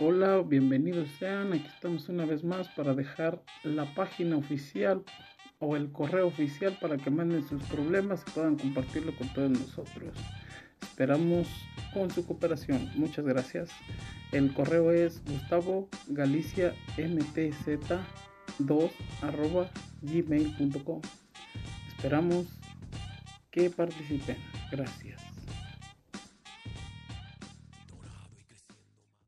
Hola, bienvenidos sean. Aquí estamos una vez más para dejar la página oficial o el correo oficial para que manden sus problemas y puedan compartirlo con todos nosotros. Esperamos con su cooperación. Muchas gracias. El correo es gustavo galicia mtz 2 gmail.com. Esperamos que participen. Gracias.